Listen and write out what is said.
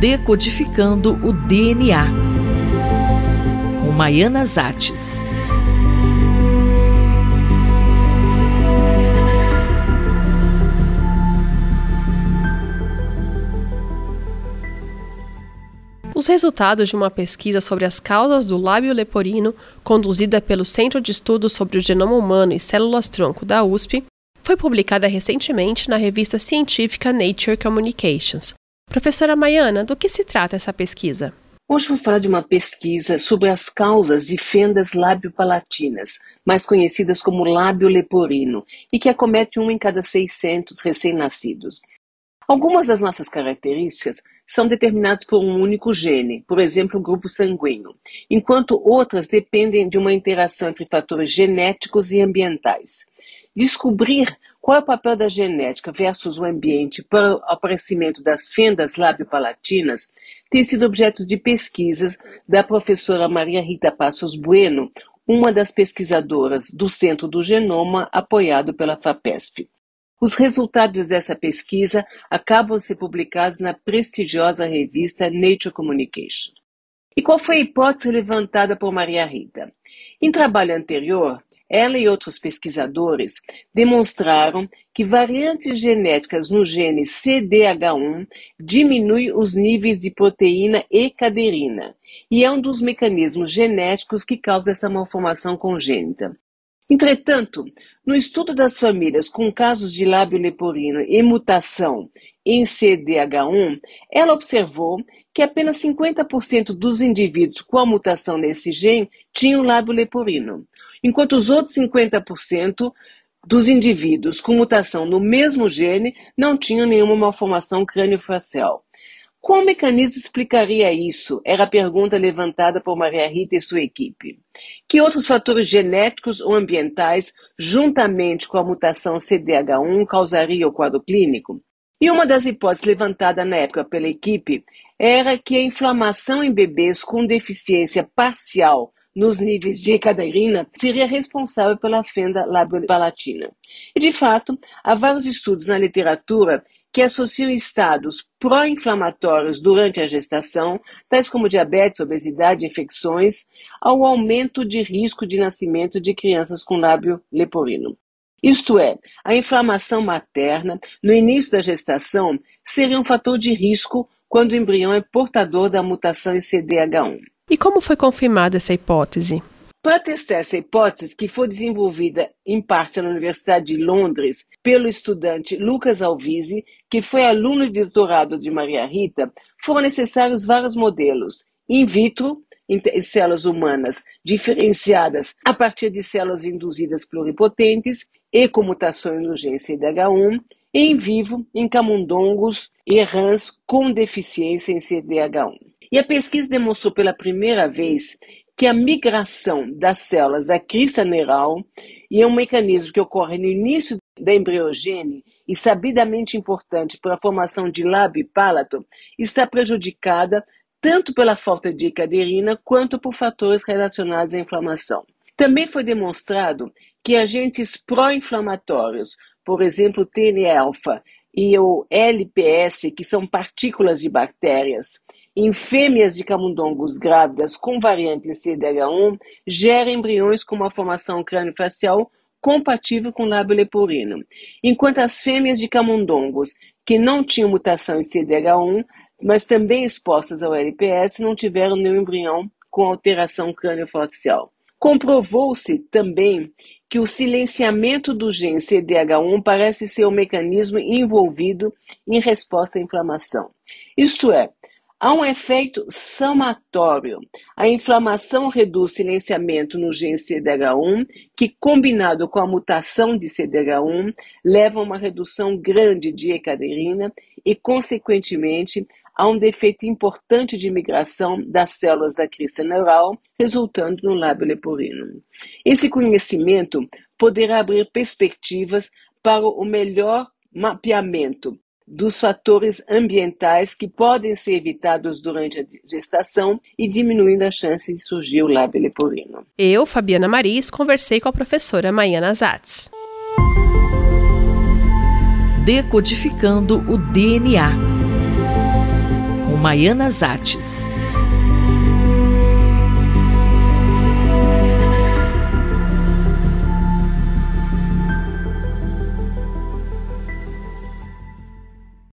Decodificando o DNA, com Maiana Zates. Os resultados de uma pesquisa sobre as causas do lábio leporino, conduzida pelo Centro de Estudos sobre o Genoma Humano e Células-Tronco da USP, foi publicada recentemente na revista científica Nature Communications. Professora Maiana, do que se trata essa pesquisa? Hoje vou falar de uma pesquisa sobre as causas de fendas lábio-palatinas, mais conhecidas como lábio leporino, e que acomete um em cada 600 recém-nascidos. Algumas das nossas características são determinadas por um único gene, por exemplo, o grupo sanguíneo, enquanto outras dependem de uma interação entre fatores genéticos e ambientais. Descobrir qual é o papel da genética versus o ambiente para o aparecimento das fendas labiopalatinas tem sido objeto de pesquisas da professora Maria Rita Passos Bueno, uma das pesquisadoras do Centro do Genoma, apoiado pela FAPESP. Os resultados dessa pesquisa acabam de ser publicados na prestigiosa revista Nature Communication. E qual foi a hipótese levantada por Maria Rita? Em trabalho anterior, ela e outros pesquisadores demonstraram que variantes genéticas no gene CDH1 diminuem os níveis de proteína e caderina, e é um dos mecanismos genéticos que causa essa malformação congênita. Entretanto, no estudo das famílias com casos de lábio leporino e mutação em CDH1, ela observou que apenas 50% dos indivíduos com a mutação nesse gene tinham lábio leporino, enquanto os outros 50% dos indivíduos com mutação no mesmo gene não tinham nenhuma malformação crânio-facial. Qual mecanismo explicaria isso? Era a pergunta levantada por Maria Rita e sua equipe. Que outros fatores genéticos ou ambientais, juntamente com a mutação CDH1, causariam o quadro clínico? E uma das hipóteses levantada na época pela equipe era que a inflamação em bebês com deficiência parcial nos níveis de caderina seria responsável pela fenda labiopalatina. E, de fato, há vários estudos na literatura que associam estados pró-inflamatórios durante a gestação, tais como diabetes, obesidade, infecções, ao aumento de risco de nascimento de crianças com lábio leporino. Isto é, a inflamação materna no início da gestação seria um fator de risco quando o embrião é portador da mutação em CDH1. E como foi confirmada essa hipótese? Para testar essa hipótese, que foi desenvolvida em parte na Universidade de Londres pelo estudante Lucas Alvise, que foi aluno de doutorado de Maria Rita, foram necessários vários modelos in vitro, em células humanas diferenciadas a partir de células induzidas pluripotentes e com mutações no gene CDH1, e em vivo em camundongos e rãs com deficiência em CDH1. E a pesquisa demonstrou pela primeira vez que a migração das células da crista neural e é um mecanismo que ocorre no início da embriogênese e sabidamente importante para a formação de lábio e palato, está prejudicada tanto pela falta de caderina quanto por fatores relacionados à inflamação. Também foi demonstrado que agentes pró-inflamatórios, por exemplo, TNF-alfa e o LPS, que são partículas de bactérias, em fêmeas de camundongos grávidas com variante CDH1, gera embriões com uma formação crânio-facial compatível com lábio leporino, enquanto as fêmeas de camundongos que não tinham mutação em CDH1, mas também expostas ao LPS, não tiveram nenhum embrião com alteração crânio-facial. Comprovou-se também que o silenciamento do gene CDH1 parece ser o mecanismo envolvido em resposta à inflamação. Isto é, Há um efeito somatório. A inflamação reduz silenciamento no gene CDH1, que, combinado com a mutação de CDH1, leva a uma redução grande de ecaderina e, consequentemente, a um defeito importante de migração das células da crista neural, resultando no lábio leporino. Esse conhecimento poderá abrir perspectivas para o melhor mapeamento dos fatores ambientais que podem ser evitados durante a gestação e diminuindo a chance de surgir o lábio leporino. Eu, Fabiana Maris, conversei com a professora Maiana Zatz. Decodificando o DNA com Maiana Zates.